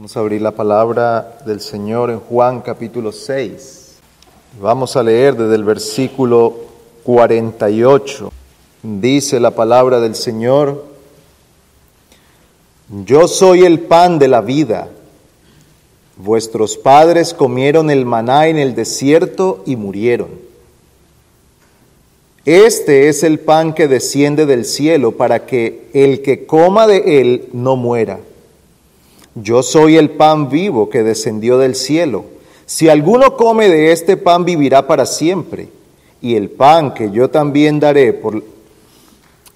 Vamos a abrir la palabra del Señor en Juan capítulo 6. Vamos a leer desde el versículo 48. Dice la palabra del Señor, Yo soy el pan de la vida. Vuestros padres comieron el maná en el desierto y murieron. Este es el pan que desciende del cielo para que el que coma de él no muera. Yo soy el pan vivo que descendió del cielo. Si alguno come de este pan vivirá para siempre. Y el pan que yo también daré por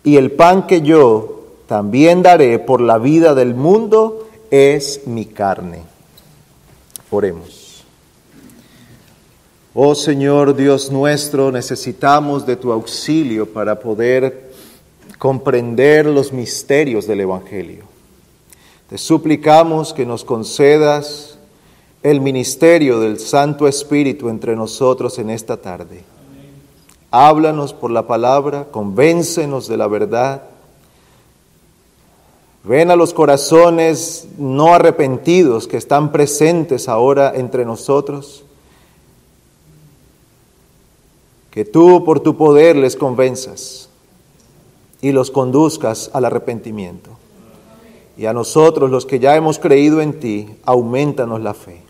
y el pan que yo también daré por la vida del mundo es mi carne. Oremos. Oh Señor Dios nuestro, necesitamos de tu auxilio para poder comprender los misterios del Evangelio. Te suplicamos que nos concedas el ministerio del Santo Espíritu entre nosotros en esta tarde. Háblanos por la palabra, convéncenos de la verdad. Ven a los corazones no arrepentidos que están presentes ahora entre nosotros. Que tú por tu poder les convenzas y los conduzcas al arrepentimiento. Y a nosotros, los que ya hemos creído en ti, aumentanos la fe.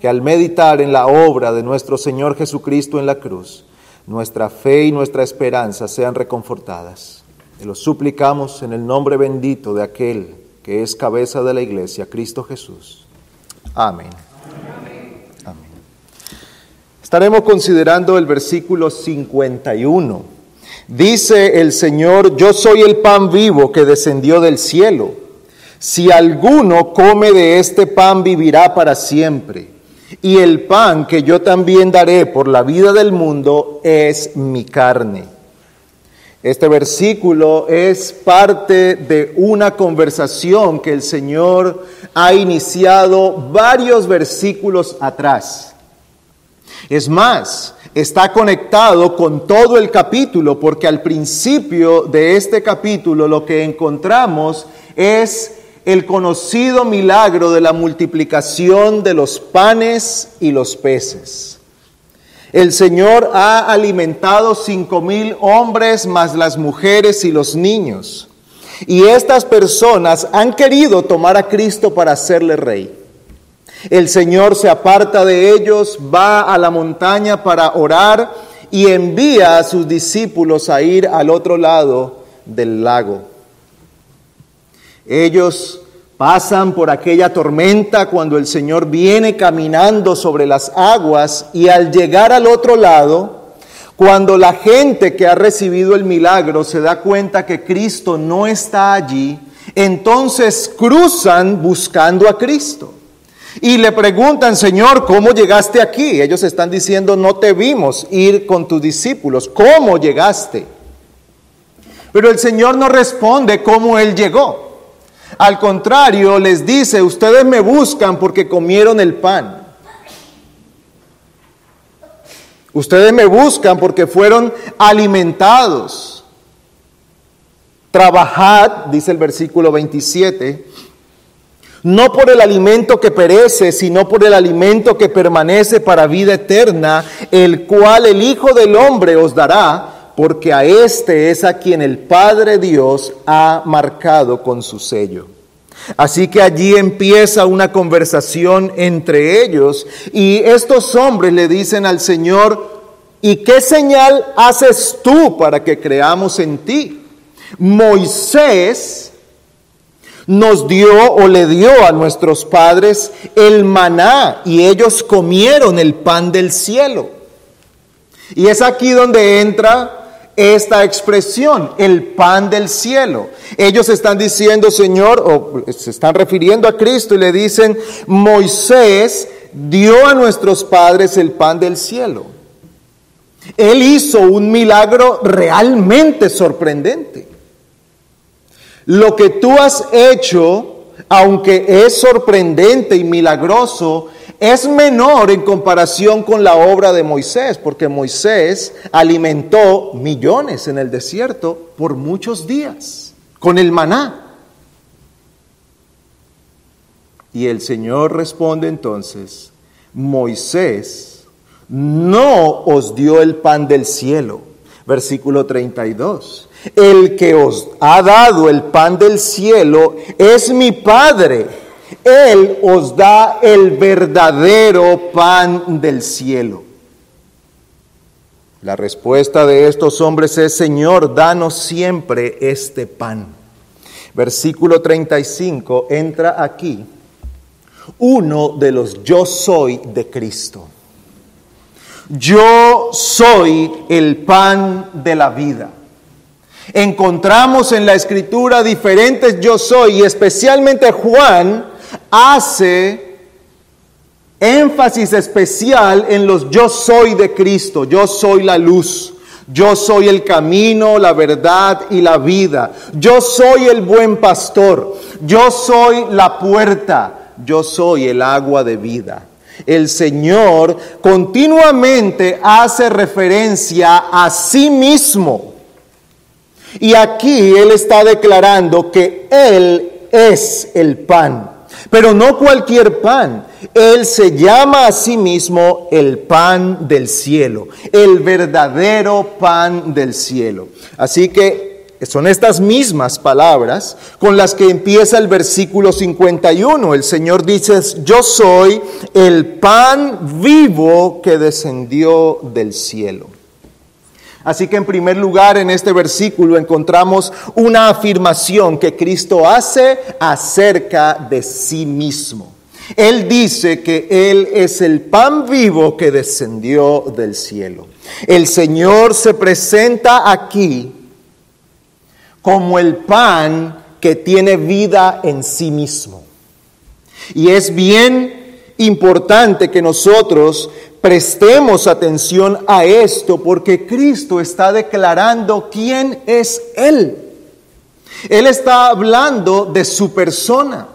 Que al meditar en la obra de nuestro Señor Jesucristo en la cruz, nuestra fe y nuestra esperanza sean reconfortadas. Te lo suplicamos en el nombre bendito de aquel que es cabeza de la iglesia, Cristo Jesús. Amén. Amén. Estaremos considerando el versículo 51. Dice el Señor, yo soy el pan vivo que descendió del cielo. Si alguno come de este pan vivirá para siempre. Y el pan que yo también daré por la vida del mundo es mi carne. Este versículo es parte de una conversación que el Señor ha iniciado varios versículos atrás. Es más, está conectado con todo el capítulo porque al principio de este capítulo lo que encontramos es el conocido milagro de la multiplicación de los panes y los peces. El Señor ha alimentado cinco mil hombres más las mujeres y los niños. Y estas personas han querido tomar a Cristo para hacerle rey. El Señor se aparta de ellos, va a la montaña para orar y envía a sus discípulos a ir al otro lado del lago. Ellos pasan por aquella tormenta cuando el Señor viene caminando sobre las aguas y al llegar al otro lado, cuando la gente que ha recibido el milagro se da cuenta que Cristo no está allí, entonces cruzan buscando a Cristo. Y le preguntan, Señor, ¿cómo llegaste aquí? Ellos están diciendo, no te vimos ir con tus discípulos. ¿Cómo llegaste? Pero el Señor no responde cómo Él llegó. Al contrario, les dice, ustedes me buscan porque comieron el pan. Ustedes me buscan porque fueron alimentados. Trabajad, dice el versículo 27, no por el alimento que perece, sino por el alimento que permanece para vida eterna, el cual el Hijo del Hombre os dará porque a este es a quien el Padre Dios ha marcado con su sello. Así que allí empieza una conversación entre ellos y estos hombres le dicen al Señor, ¿y qué señal haces tú para que creamos en ti? Moisés nos dio o le dio a nuestros padres el maná y ellos comieron el pan del cielo. Y es aquí donde entra esta expresión, el pan del cielo. Ellos están diciendo, Señor, o se están refiriendo a Cristo y le dicen, Moisés dio a nuestros padres el pan del cielo. Él hizo un milagro realmente sorprendente. Lo que tú has hecho, aunque es sorprendente y milagroso, es menor en comparación con la obra de Moisés, porque Moisés alimentó millones en el desierto por muchos días con el maná. Y el Señor responde entonces, Moisés no os dio el pan del cielo. Versículo 32. El que os ha dado el pan del cielo es mi Padre. Él os da el verdadero pan del cielo. La respuesta de estos hombres es, Señor, danos siempre este pan. Versículo 35 entra aquí uno de los yo soy de Cristo. Yo soy el pan de la vida. Encontramos en la escritura diferentes yo soy y especialmente Juan hace énfasis especial en los yo soy de Cristo. Yo soy la luz. Yo soy el camino, la verdad y la vida. Yo soy el buen pastor. Yo soy la puerta. Yo soy el agua de vida. El Señor continuamente hace referencia a sí mismo. Y aquí Él está declarando que Él es el pan. Pero no cualquier pan. Él se llama a sí mismo el pan del cielo, el verdadero pan del cielo. Así que son estas mismas palabras con las que empieza el versículo 51. El Señor dice, yo soy el pan vivo que descendió del cielo. Así que en primer lugar en este versículo encontramos una afirmación que Cristo hace acerca de sí mismo. Él dice que Él es el pan vivo que descendió del cielo. El Señor se presenta aquí como el pan que tiene vida en sí mismo. Y es bien importante que nosotros prestemos atención a esto porque Cristo está declarando quién es Él. Él está hablando de su persona.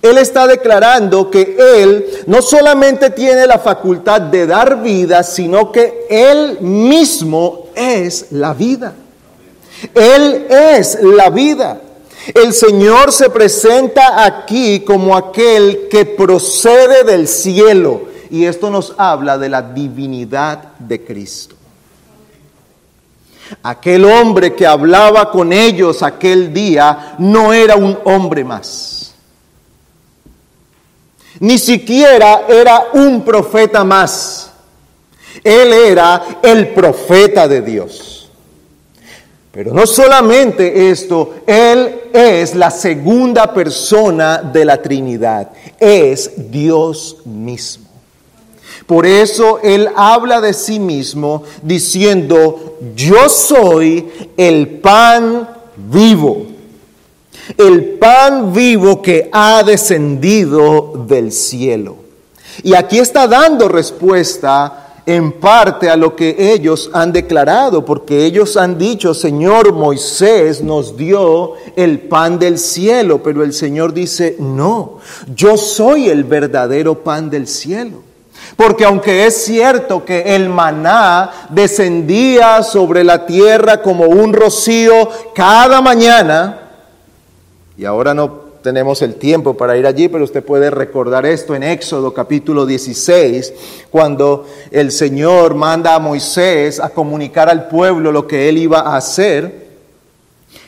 Él está declarando que Él no solamente tiene la facultad de dar vida, sino que Él mismo es la vida. Él es la vida. El Señor se presenta aquí como aquel que procede del cielo y esto nos habla de la divinidad de Cristo. Aquel hombre que hablaba con ellos aquel día no era un hombre más. Ni siquiera era un profeta más. Él era el profeta de Dios. Pero no solamente esto, Él es la segunda persona de la Trinidad, es Dios mismo. Por eso Él habla de sí mismo diciendo, yo soy el pan vivo, el pan vivo que ha descendido del cielo. Y aquí está dando respuesta en parte a lo que ellos han declarado, porque ellos han dicho, Señor Moisés nos dio el pan del cielo, pero el Señor dice, no, yo soy el verdadero pan del cielo. Porque aunque es cierto que el maná descendía sobre la tierra como un rocío cada mañana, y ahora no tenemos el tiempo para ir allí, pero usted puede recordar esto en Éxodo capítulo 16, cuando el Señor manda a Moisés a comunicar al pueblo lo que él iba a hacer.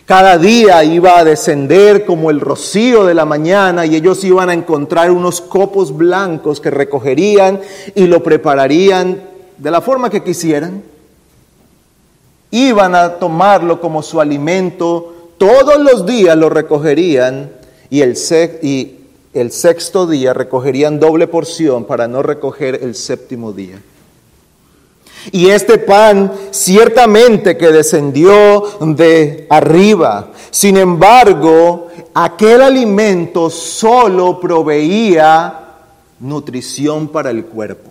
Cada día iba a descender como el rocío de la mañana y ellos iban a encontrar unos copos blancos que recogerían y lo prepararían de la forma que quisieran. Iban a tomarlo como su alimento, todos los días lo recogerían y el, y el sexto día recogerían doble porción para no recoger el séptimo día. Y este pan ciertamente que descendió de arriba. Sin embargo, aquel alimento solo proveía nutrición para el cuerpo.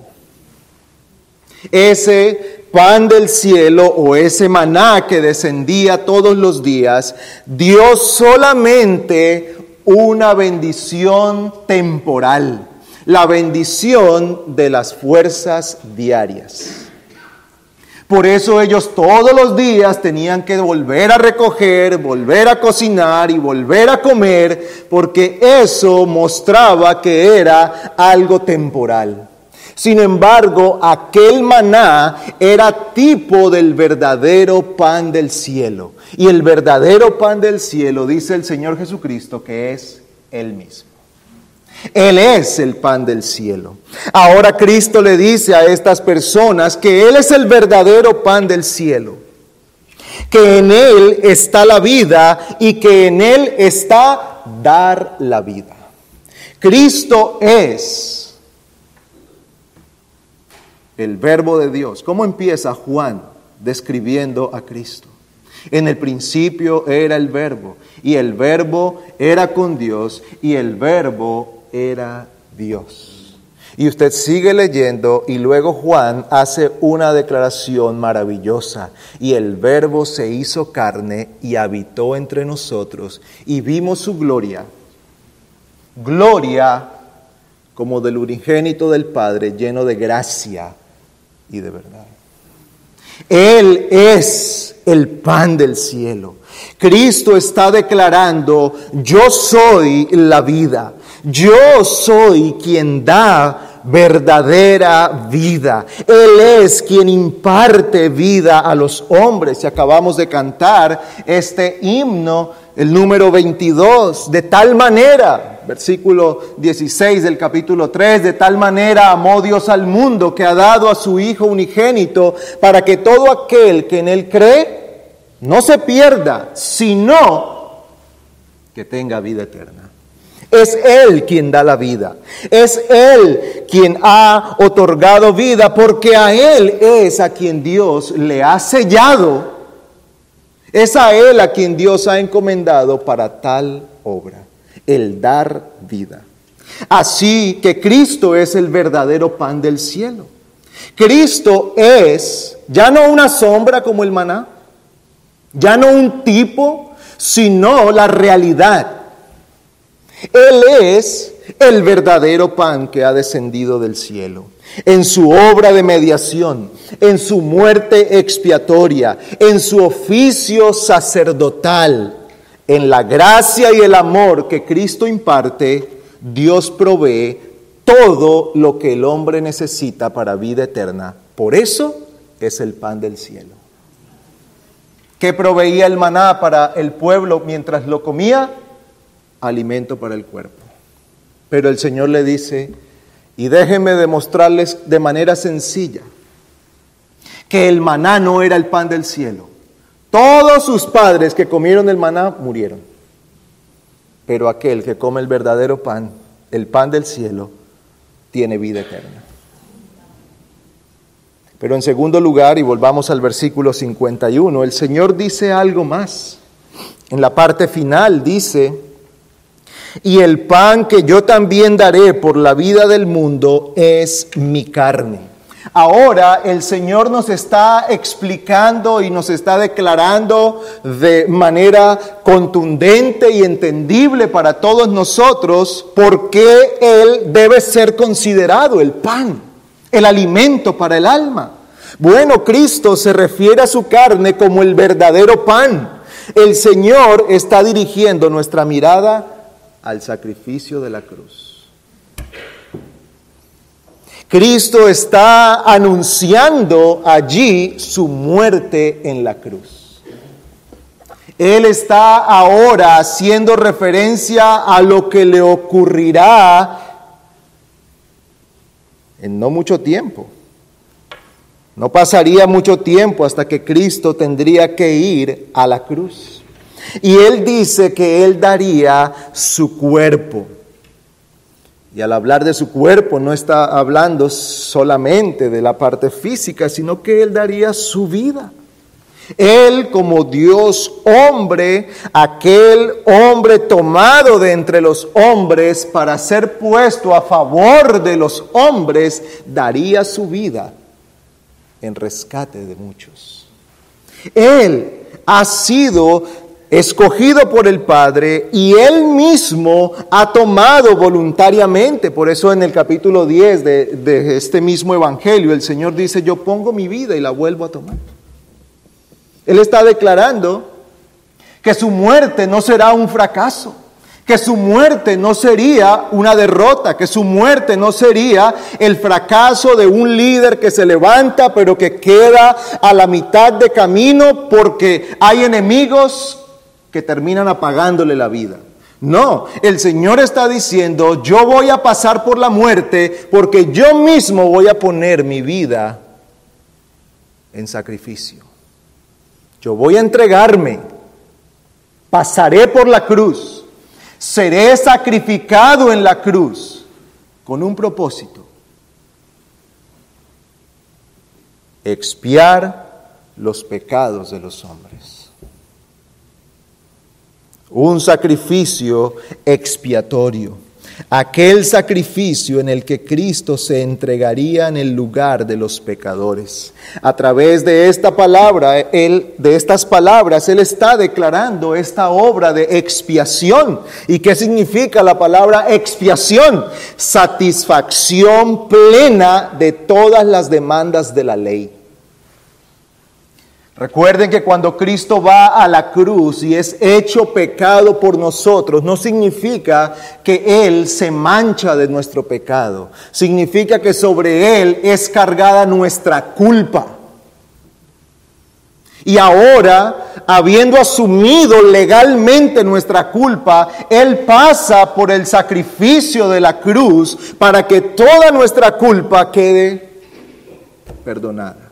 Ese pan del cielo o ese maná que descendía todos los días dio solamente una bendición temporal, la bendición de las fuerzas diarias. Por eso ellos todos los días tenían que volver a recoger, volver a cocinar y volver a comer, porque eso mostraba que era algo temporal. Sin embargo, aquel maná era tipo del verdadero pan del cielo. Y el verdadero pan del cielo, dice el Señor Jesucristo, que es Él mismo. Él es el pan del cielo. Ahora Cristo le dice a estas personas que Él es el verdadero pan del cielo, que en Él está la vida y que en Él está dar la vida. Cristo es el verbo de Dios. ¿Cómo empieza Juan describiendo a Cristo? En el principio era el verbo y el verbo era con Dios y el verbo era Dios. Y usted sigue leyendo y luego Juan hace una declaración maravillosa. Y el verbo se hizo carne y habitó entre nosotros y vimos su gloria. Gloria como del unigénito del Padre, lleno de gracia y de verdad. Él es el pan del cielo. Cristo está declarando, yo soy la vida. Yo soy quien da verdadera vida. Él es quien imparte vida a los hombres. Y acabamos de cantar este himno, el número 22, de tal manera, versículo 16 del capítulo 3, de tal manera amó Dios al mundo que ha dado a su Hijo unigénito para que todo aquel que en Él cree no se pierda, sino que tenga vida eterna. Es Él quien da la vida. Es Él quien ha otorgado vida porque a Él es a quien Dios le ha sellado. Es a Él a quien Dios ha encomendado para tal obra, el dar vida. Así que Cristo es el verdadero pan del cielo. Cristo es ya no una sombra como el maná, ya no un tipo, sino la realidad él es el verdadero pan que ha descendido del cielo. En su obra de mediación, en su muerte expiatoria, en su oficio sacerdotal, en la gracia y el amor que Cristo imparte, Dios provee todo lo que el hombre necesita para vida eterna. Por eso es el pan del cielo. ¿Qué proveía el maná para el pueblo mientras lo comía? Alimento para el cuerpo. Pero el Señor le dice, y déjenme demostrarles de manera sencilla, que el maná no era el pan del cielo. Todos sus padres que comieron el maná murieron. Pero aquel que come el verdadero pan, el pan del cielo, tiene vida eterna. Pero en segundo lugar, y volvamos al versículo 51, el Señor dice algo más. En la parte final dice, y el pan que yo también daré por la vida del mundo es mi carne. Ahora el Señor nos está explicando y nos está declarando de manera contundente y entendible para todos nosotros por qué Él debe ser considerado el pan, el alimento para el alma. Bueno, Cristo se refiere a su carne como el verdadero pan. El Señor está dirigiendo nuestra mirada al sacrificio de la cruz. Cristo está anunciando allí su muerte en la cruz. Él está ahora haciendo referencia a lo que le ocurrirá en no mucho tiempo. No pasaría mucho tiempo hasta que Cristo tendría que ir a la cruz. Y él dice que él daría su cuerpo. Y al hablar de su cuerpo no está hablando solamente de la parte física, sino que él daría su vida. Él como Dios hombre, aquel hombre tomado de entre los hombres para ser puesto a favor de los hombres, daría su vida en rescate de muchos. Él ha sido escogido por el Padre y él mismo ha tomado voluntariamente. Por eso en el capítulo 10 de, de, este mismo Evangelio el Señor dice, yo pongo mi vida y la vuelvo a tomar. Él está declarando que su muerte no será un fracaso que su muerte no sería una derrota, que su muerte no sería el fracaso de un líder que se levanta pero que queda a la mitad de camino porque hay enemigos que terminan apagándole la vida. No, el Señor está diciendo, yo voy a pasar por la muerte porque yo mismo voy a poner mi vida en sacrificio. Yo voy a entregarme, pasaré por la cruz seré sacrificado en la cruz con un propósito, expiar los pecados de los hombres. Un sacrificio expiatorio aquel sacrificio en el que Cristo se entregaría en el lugar de los pecadores. A través de esta palabra, él, de estas palabras, él está declarando esta obra de expiación. ¿Y qué significa la palabra expiación? Satisfacción plena de todas las demandas de la ley. Recuerden que cuando Cristo va a la cruz y es hecho pecado por nosotros, no significa que Él se mancha de nuestro pecado. Significa que sobre Él es cargada nuestra culpa. Y ahora, habiendo asumido legalmente nuestra culpa, Él pasa por el sacrificio de la cruz para que toda nuestra culpa quede perdonada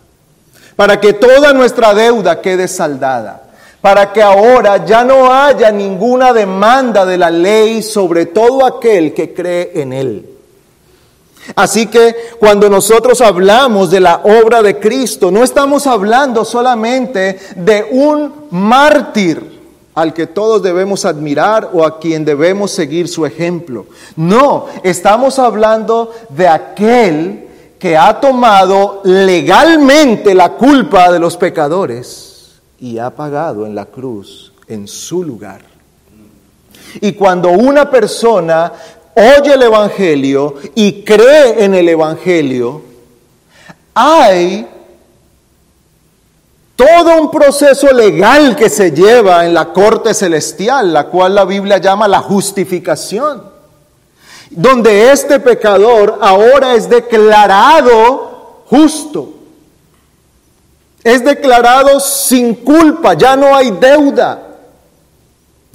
para que toda nuestra deuda quede saldada, para que ahora ya no haya ninguna demanda de la ley sobre todo aquel que cree en Él. Así que cuando nosotros hablamos de la obra de Cristo, no estamos hablando solamente de un mártir al que todos debemos admirar o a quien debemos seguir su ejemplo. No, estamos hablando de aquel que ha tomado legalmente la culpa de los pecadores y ha pagado en la cruz en su lugar. Y cuando una persona oye el Evangelio y cree en el Evangelio, hay todo un proceso legal que se lleva en la corte celestial, la cual la Biblia llama la justificación donde este pecador ahora es declarado justo. Es declarado sin culpa, ya no hay deuda.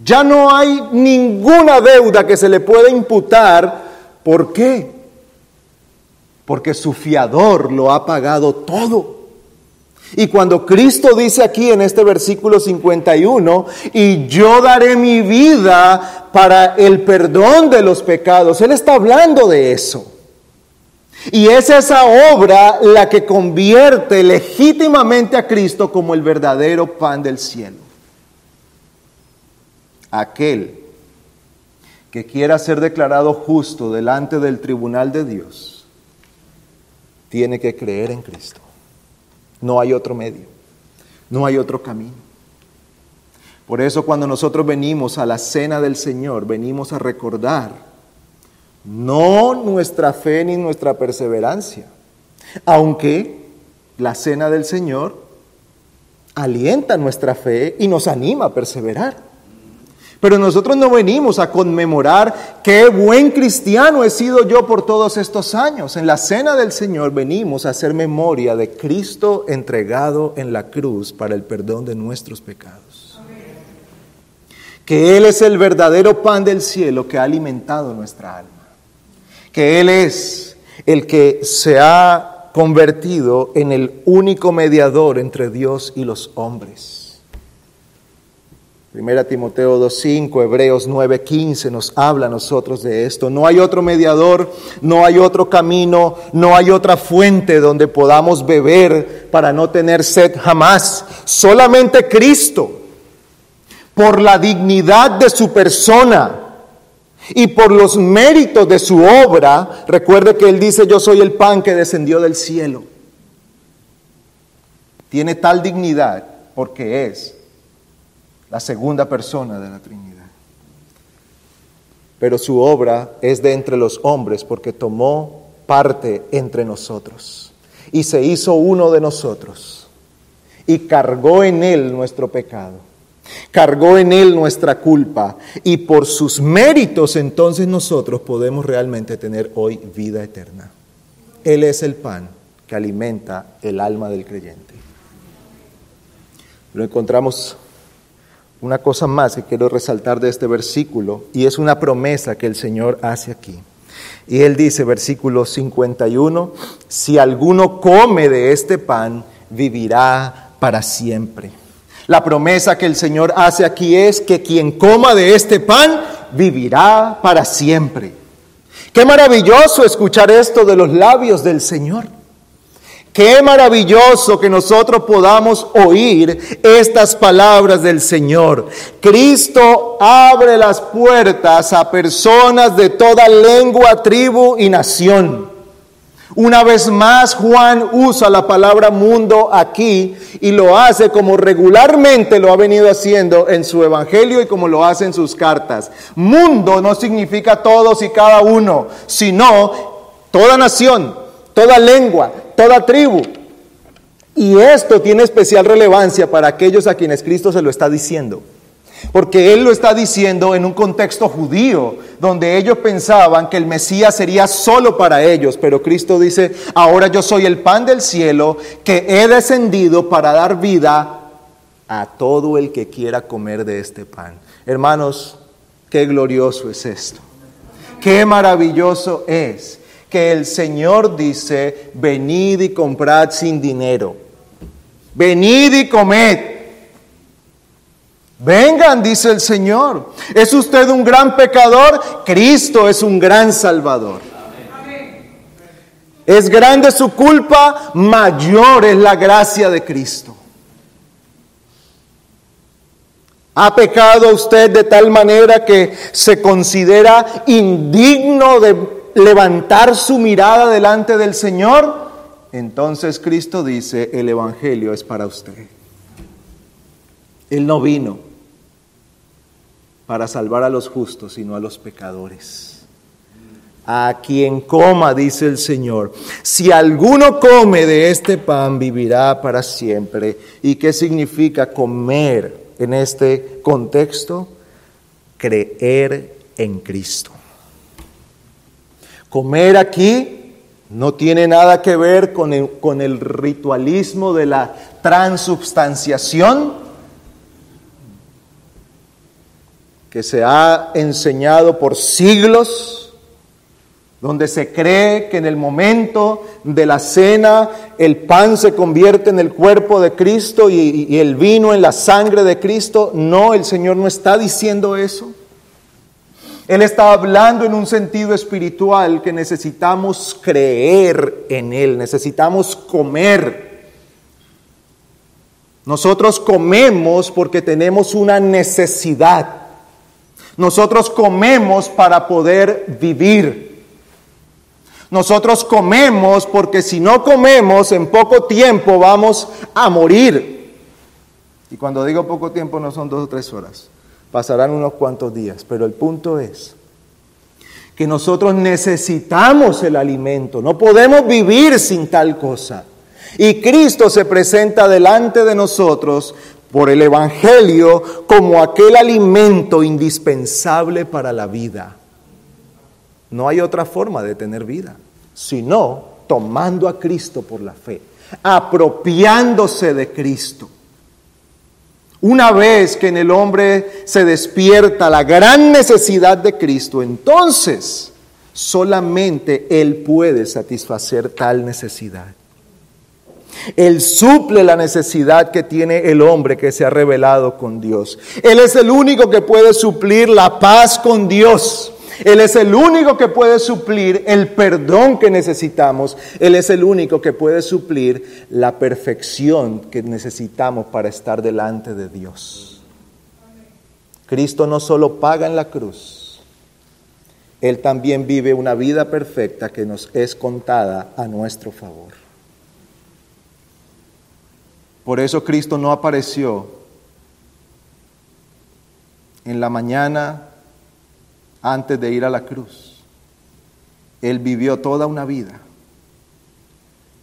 Ya no hay ninguna deuda que se le pueda imputar. ¿Por qué? Porque su fiador lo ha pagado todo. Y cuando Cristo dice aquí en este versículo 51, y yo daré mi vida para el perdón de los pecados, Él está hablando de eso. Y es esa obra la que convierte legítimamente a Cristo como el verdadero pan del cielo. Aquel que quiera ser declarado justo delante del tribunal de Dios, tiene que creer en Cristo. No hay otro medio, no hay otro camino. Por eso cuando nosotros venimos a la cena del Señor, venimos a recordar no nuestra fe ni nuestra perseverancia, aunque la cena del Señor alienta nuestra fe y nos anima a perseverar. Pero nosotros no venimos a conmemorar qué buen cristiano he sido yo por todos estos años. En la cena del Señor venimos a hacer memoria de Cristo entregado en la cruz para el perdón de nuestros pecados. Que Él es el verdadero pan del cielo que ha alimentado nuestra alma. Que Él es el que se ha convertido en el único mediador entre Dios y los hombres Primera Timoteo 2.5, Hebreos 9.15 nos habla a nosotros de esto. No hay otro mediador, no hay otro camino, no hay otra fuente donde podamos beber para no tener sed jamás. Solamente Cristo, por la dignidad de su persona y por los méritos de su obra, recuerde que Él dice, yo soy el pan que descendió del cielo. Tiene tal dignidad porque es la segunda persona de la Trinidad. Pero su obra es de entre los hombres porque tomó parte entre nosotros y se hizo uno de nosotros y cargó en él nuestro pecado cargó en él nuestra culpa y por sus méritos entonces nosotros podemos realmente tener hoy vida eterna. Él es el pan que alimenta el alma del creyente. Lo encontramos una cosa más que quiero resaltar de este versículo y es una promesa que el Señor hace aquí. Y él dice, versículo 51, si alguno come de este pan, vivirá para siempre. La promesa que el Señor hace aquí es que quien coma de este pan vivirá para siempre. Qué maravilloso escuchar esto de los labios del Señor. Qué maravilloso que nosotros podamos oír estas palabras del Señor. Cristo abre las puertas a personas de toda lengua, tribu y nación. Una vez más, Juan usa la palabra mundo aquí y lo hace como regularmente lo ha venido haciendo en su evangelio y como lo hace en sus cartas. Mundo no significa todos y cada uno, sino toda nación, toda lengua, toda tribu. Y esto tiene especial relevancia para aquellos a quienes Cristo se lo está diciendo. Porque Él lo está diciendo en un contexto judío, donde ellos pensaban que el Mesías sería solo para ellos, pero Cristo dice, ahora yo soy el pan del cielo que he descendido para dar vida a todo el que quiera comer de este pan. Hermanos, qué glorioso es esto. Qué maravilloso es que el Señor dice, venid y comprad sin dinero. Venid y comed. Vengan, dice el Señor. ¿Es usted un gran pecador? Cristo es un gran salvador. Es grande su culpa, mayor es la gracia de Cristo. ¿Ha pecado usted de tal manera que se considera indigno de levantar su mirada delante del Señor? Entonces Cristo dice, el Evangelio es para usted. Él no vino para salvar a los justos, sino a los pecadores. A quien coma, dice el Señor, si alguno come de este pan, vivirá para siempre. ¿Y qué significa comer en este contexto? Creer en Cristo. Comer aquí no tiene nada que ver con el, con el ritualismo de la transubstanciación, que se ha enseñado por siglos, donde se cree que en el momento de la cena el pan se convierte en el cuerpo de Cristo y, y, el vino en la sangre de Cristo. No, el Señor no está diciendo eso. Él está hablando en un sentido espiritual que necesitamos creer en Él, necesitamos comer. Nosotros comemos porque tenemos una necesidad. Nosotros comemos para poder vivir. Nosotros comemos porque si no comemos en poco tiempo vamos a morir. Y cuando digo poco tiempo no son dos o tres horas, pasarán unos cuantos días, pero el punto es que nosotros necesitamos el alimento, no podemos vivir sin tal cosa. Y Cristo se presenta delante de nosotros por el Evangelio como aquel alimento indispensable para la vida. No hay otra forma de tener vida, sino tomando a Cristo por la fe, apropiándose de Cristo. Una vez que en el hombre se despierta la gran necesidad de Cristo, entonces solamente Él puede satisfacer tal necesidad. Él suple la necesidad que tiene el hombre que se ha revelado con Dios. Él es el único que puede suplir la paz con Dios. Él es el único que puede suplir el perdón que necesitamos. Él es el único que puede suplir la perfección que necesitamos para estar delante de Dios. Cristo no solo paga en la cruz, Él también vive una vida perfecta que nos es contada a nuestro favor. Por eso Cristo no apareció en la mañana antes de ir a la cruz. Él vivió toda una vida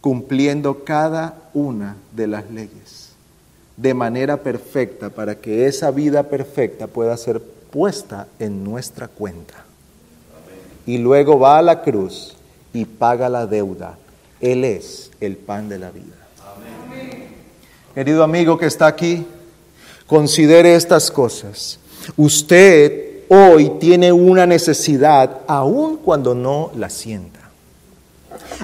cumpliendo cada una de las leyes de manera perfecta para que esa vida perfecta pueda ser puesta en nuestra cuenta. Y luego va a la cruz y paga la deuda. Él es el pan de la vida. Querido amigo que está aquí, considere estas cosas. Usted hoy tiene una necesidad aun cuando no la sienta.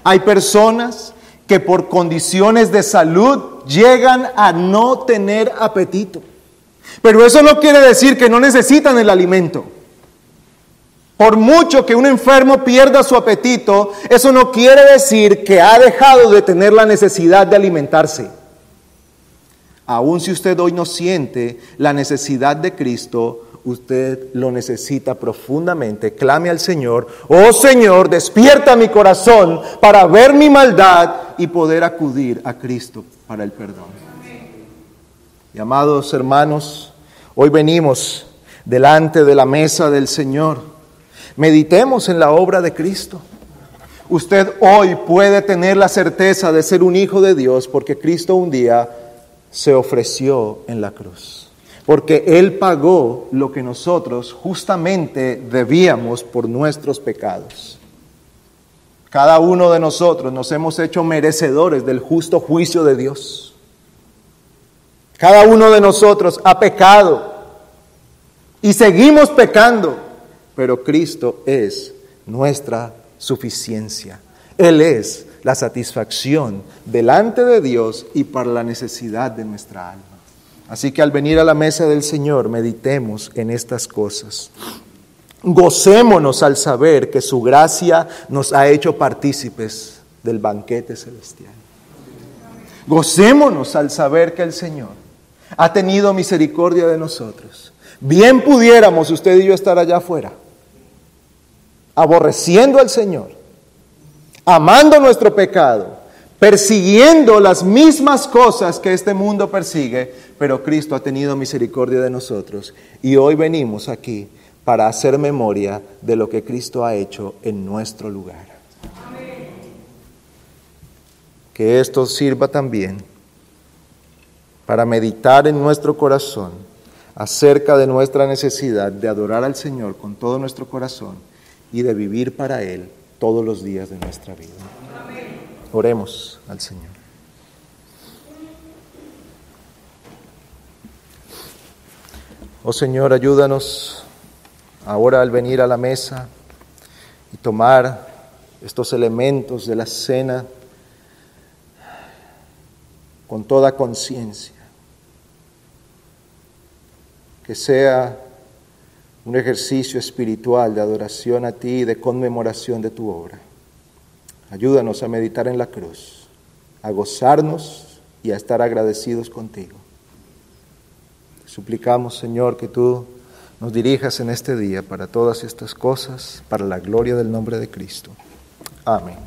Hay personas que por condiciones de salud llegan a no tener apetito. Pero eso no quiere decir que no necesitan el alimento. Por mucho que un enfermo pierda su apetito, eso no quiere decir que ha dejado de tener la necesidad de alimentarse. Aun si usted hoy no siente la necesidad de Cristo, usted lo necesita profundamente, clame al Señor, oh Señor, despierta mi corazón para ver mi maldad y poder acudir a Cristo para el perdón. Y amados hermanos, hoy venimos delante de la mesa del Señor. Meditemos en la obra de Cristo. Usted hoy puede tener la certeza de ser un hijo de Dios porque Cristo un día se ofreció en la cruz porque Él pagó lo que nosotros justamente debíamos por nuestros pecados. Cada uno de nosotros nos hemos hecho merecedores del justo juicio de Dios. Cada uno de nosotros ha pecado y seguimos pecando, pero Cristo es nuestra suficiencia. Él es la satisfacción delante de Dios y para la necesidad de nuestra alma. Así que al venir a la mesa del Señor, meditemos en estas cosas. Gocémonos al saber que su gracia nos ha hecho partícipes del banquete celestial. Gocémonos al saber que el Señor ha tenido misericordia de nosotros. Bien pudiéramos usted y yo estar allá afuera, aborreciendo al Señor, amando nuestro pecado, persiguiendo las mismas cosas que este mundo persigue, pero Cristo ha tenido misericordia de nosotros y hoy venimos aquí para hacer memoria de lo que Cristo ha hecho en nuestro lugar. Que esto sirva también para meditar en nuestro corazón acerca de nuestra necesidad de adorar al Señor con todo nuestro corazón y de vivir para Él todos los días de nuestra vida. Oremos al Señor. Oh Señor, ayúdanos ahora al venir a la mesa y tomar estos elementos de la cena con toda conciencia. Que sea un ejercicio espiritual de adoración a ti y de conmemoración de tu obra. Ayúdanos a meditar en la cruz, a gozarnos y a estar agradecidos contigo. Suplicamos, Señor, que tú nos dirijas en este día para todas estas cosas, para la gloria del nombre de Cristo. Amén.